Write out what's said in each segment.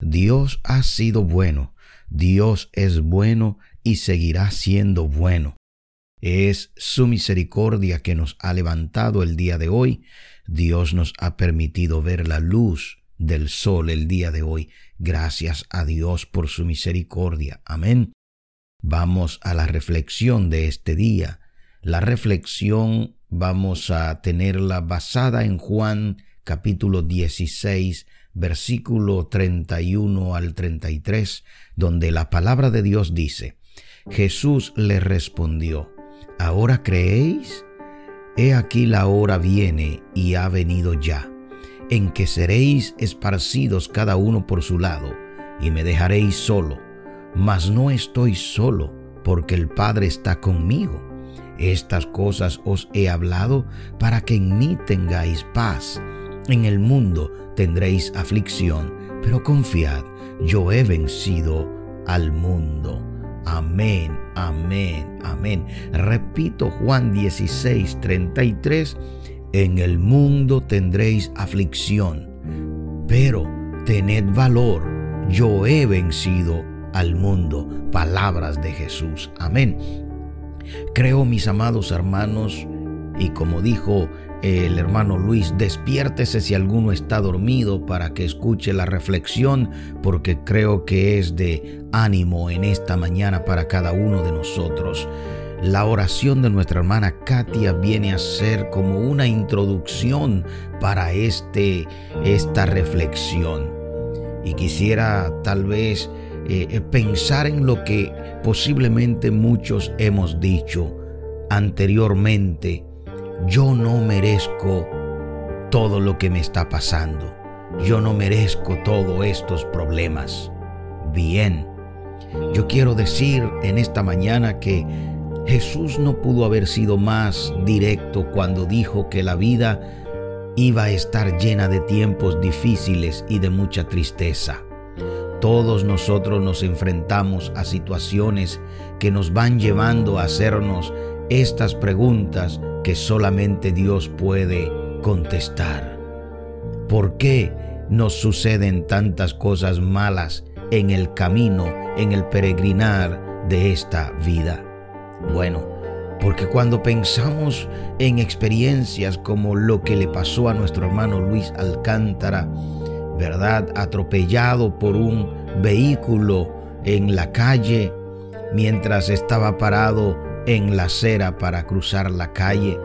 Dios ha sido bueno, Dios es bueno y seguirá siendo bueno. Es su misericordia que nos ha levantado el día de hoy. Dios nos ha permitido ver la luz del sol el día de hoy. Gracias a Dios por su misericordia. Amén. Vamos a la reflexión de este día. La reflexión vamos a tenerla basada en Juan capítulo 16, versículo 31 al 33, donde la palabra de Dios dice, Jesús le respondió, ¿ahora creéis? He aquí la hora viene y ha venido ya, en que seréis esparcidos cada uno por su lado, y me dejaréis solo, mas no estoy solo, porque el Padre está conmigo. Estas cosas os he hablado para que en mí tengáis paz. En el mundo tendréis aflicción, pero confiad, yo he vencido al mundo. Amén, amén, amén. Repito Juan 16, 33, en el mundo tendréis aflicción, pero tened valor, yo he vencido al mundo. Palabras de Jesús. Amén. Creo, mis amados hermanos, y como dijo el hermano Luis, despiértese si alguno está dormido para que escuche la reflexión, porque creo que es de ánimo en esta mañana para cada uno de nosotros. La oración de nuestra hermana Katia viene a ser como una introducción para este, esta reflexión. Y quisiera tal vez eh, pensar en lo que posiblemente muchos hemos dicho anteriormente yo no merezco todo lo que me está pasando. Yo no merezco todos estos problemas. Bien, yo quiero decir en esta mañana que Jesús no pudo haber sido más directo cuando dijo que la vida iba a estar llena de tiempos difíciles y de mucha tristeza. Todos nosotros nos enfrentamos a situaciones que nos van llevando a hacernos estas preguntas que solamente Dios puede contestar. ¿Por qué nos suceden tantas cosas malas en el camino, en el peregrinar de esta vida? Bueno, porque cuando pensamos en experiencias como lo que le pasó a nuestro hermano Luis Alcántara, ¿verdad? Atropellado por un vehículo en la calle mientras estaba parado en la acera para cruzar la calle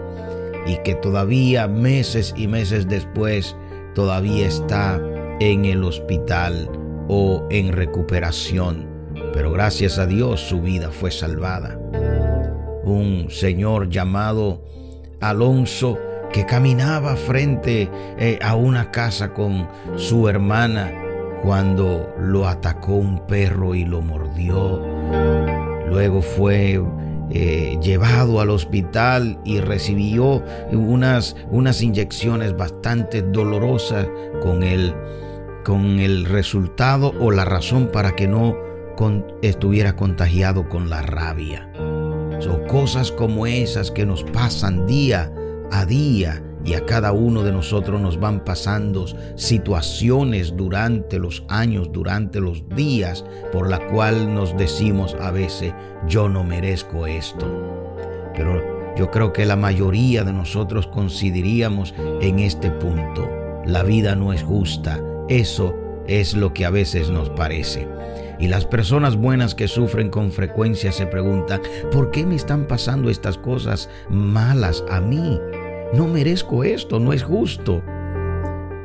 y que todavía meses y meses después todavía está en el hospital o en recuperación. Pero gracias a Dios su vida fue salvada. Un señor llamado Alonso que caminaba frente eh, a una casa con su hermana cuando lo atacó un perro y lo mordió. Luego fue eh, llevado al hospital y recibió unas, unas inyecciones bastante dolorosas con el, con el resultado o la razón para que no estuviera contagiado con la rabia. Son cosas como esas que nos pasan día a día y a cada uno de nosotros nos van pasando situaciones durante los años, durante los días, por la cual nos decimos a veces, yo no merezco esto. Pero yo creo que la mayoría de nosotros consideraríamos en este punto, la vida no es justa, eso es lo que a veces nos parece. Y las personas buenas que sufren con frecuencia se preguntan, ¿por qué me están pasando estas cosas malas a mí? No merezco esto, no es justo.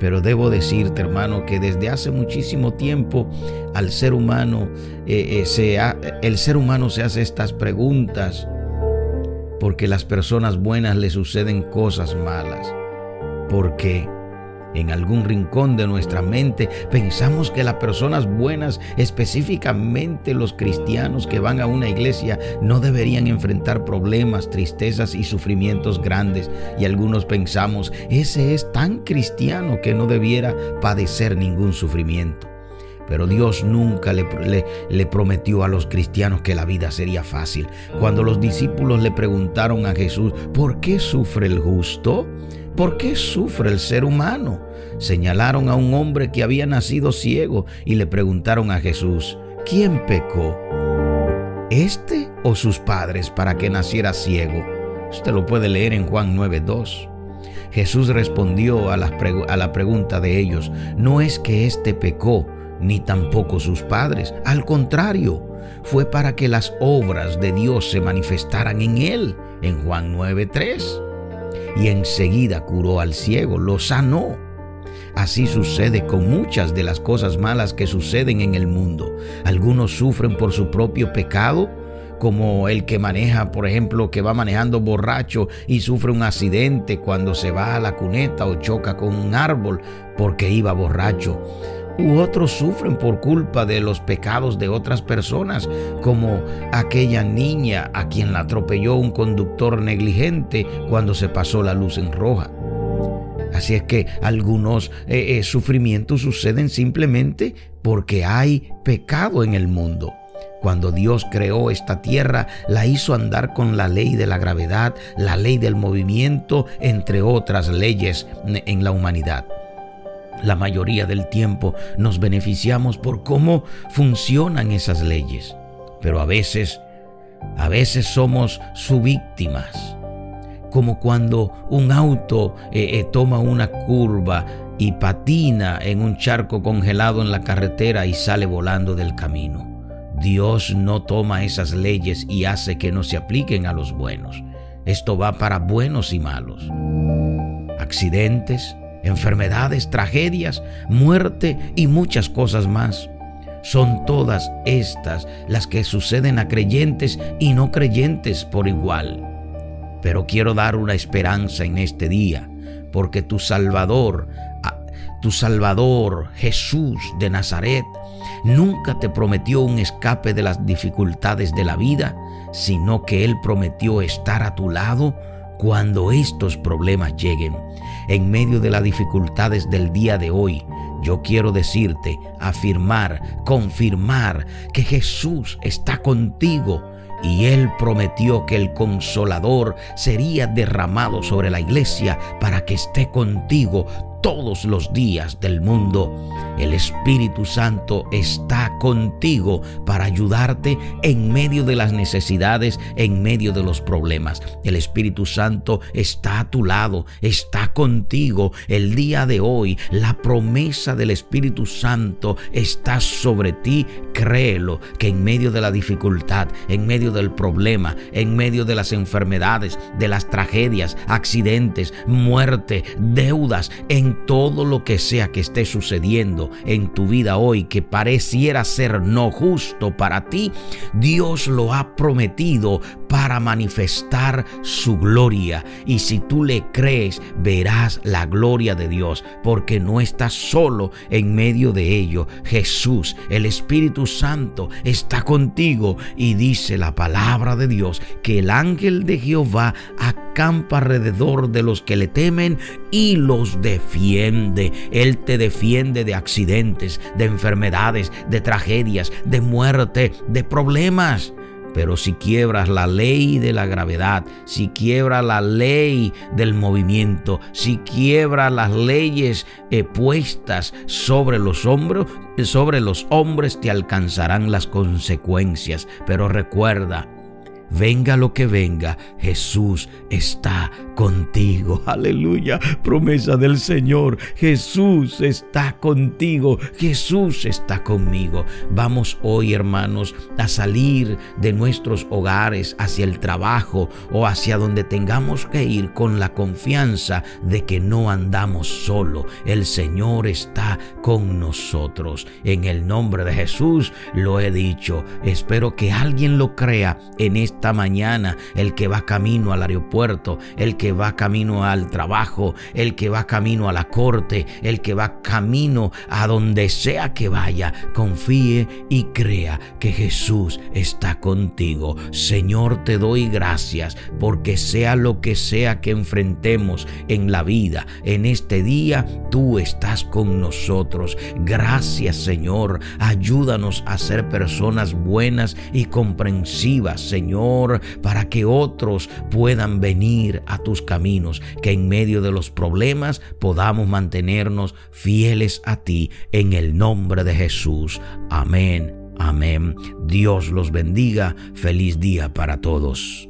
Pero debo decirte, hermano, que desde hace muchísimo tiempo al ser humano, eh, eh, el ser humano se hace estas preguntas porque las personas buenas le suceden cosas malas. ¿Por qué? En algún rincón de nuestra mente pensamos que las personas buenas, específicamente los cristianos que van a una iglesia, no deberían enfrentar problemas, tristezas y sufrimientos grandes. Y algunos pensamos, ese es tan cristiano que no debiera padecer ningún sufrimiento. Pero Dios nunca le, prometió a los cristianos que la vida sería fácil. Cuando los discípulos le preguntaron a Jesús, ¿por qué sufre el justo? ¿Por qué sufre el ser humano? Señalaron a un hombre que había nacido ciego y le preguntaron a Jesús, ¿quién pecó? ¿Este o sus padres para que naciera ciego? Usted lo puede leer en Juan 9.2. Jesús respondió a la, pregunta de ellos, no es que éste pecó, ni tampoco sus padres, al contrario, fue para que las obras de Dios se manifestaran en él, en Juan 9.3 y enseguida curó al ciego, lo sanó. Así sucede con muchas de las cosas malas que suceden en el mundo. Algunos sufren por su propio pecado, como el que maneja, por ejemplo, que va manejando borracho y sufre un accidente cuando se va a la cuneta o choca con un árbol porque iba borracho u otros sufren por culpa de los pecados de otras personas, como aquella niña a quien la atropelló un conductor negligente cuando se pasó la luz en roja. Así es que algunos eh, eh, sufrimientos suceden simplemente porque hay pecado en el mundo. Cuando Dios creó esta tierra, la hizo andar con la ley de la gravedad, la ley del movimiento, entre otras leyes en la humanidad. La mayoría del tiempo nos beneficiamos por cómo funcionan esas leyes, pero a veces, a veces somos subvíctimas, como cuando un auto eh, eh, toma una curva y patina en un charco congelado en la carretera y sale volando del camino. Dios no toma esas leyes y hace que no se apliquen a los buenos. Esto va para buenos y malos. Accidentes, enfermedades, tragedias, muerte y muchas cosas más. Son todas estas las que suceden a creyentes y no creyentes por igual. Pero quiero dar una esperanza en este día, porque tu Salvador, tu Salvador Jesús de Nazaret, nunca te prometió un escape de las dificultades de la vida, sino que Él prometió estar a tu lado cuando estos problemas lleguen, en medio de las dificultades del día de hoy, yo quiero decirte, afirmar, confirmar que Jesús está contigo y Él prometió que el consolador sería derramado sobre la iglesia para que esté contigo todos los días del mundo. El Espíritu Santo está contigo para ayudarte en medio de las necesidades, en medio de los problemas. El Espíritu Santo está a tu lado, está contigo el día de hoy. La promesa del Espíritu Santo está sobre ti. Créelo que en medio de la dificultad, en medio del problema, en medio de las enfermedades, de las tragedias, accidentes, muerte, deudas, en todo lo que sea que esté sucediendo en tu vida hoy que pareciera ser no justo para ti, Dios lo ha prometido para manifestar su gloria. Y si tú le crees, verás la gloria de Dios, porque no estás solo en medio de ello. Jesús, el Espíritu Santo, está contigo y dice la palabra de Dios que el ángel de Jehová acampa alrededor de los que le temen y los defiende. Él te defiende de accidentes, de enfermedades, de tragedias, de muerte, de problemas. Pero si quiebras la ley de la gravedad, si quiebras la ley del movimiento, si quiebras las leyes eh, puestas sobre los hombros, sobre los hombres te alcanzarán las consecuencias. Pero recuerda, Venga lo que venga, Jesús está contigo. Aleluya. Promesa del Señor. Jesús está contigo. Jesús está conmigo. Vamos hoy, hermanos, a salir de nuestros hogares hacia el trabajo o hacia donde tengamos que ir con la confianza de que no andamos solo. El Señor está con nosotros. En el nombre de Jesús lo he dicho. Espero que alguien lo crea en mañana, el que va camino al aeropuerto, el que va camino al trabajo, el que va camino a la corte, el que va camino a donde sea que vaya, confíe y crea que Jesús está contigo. Señor, te doy gracias porque sea lo que sea que enfrentemos en la vida, en este día, tú estás con nosotros. Gracias, Señor. Ayúdanos a ser personas buenas y comprensivas, Señor Para que otros puedan venir a tus caminos, que en medio de los problemas podamos mantenernos fieles a ti en el nombre de Jesús. Amén. Amén. Dios los bendiga. Feliz día para todos.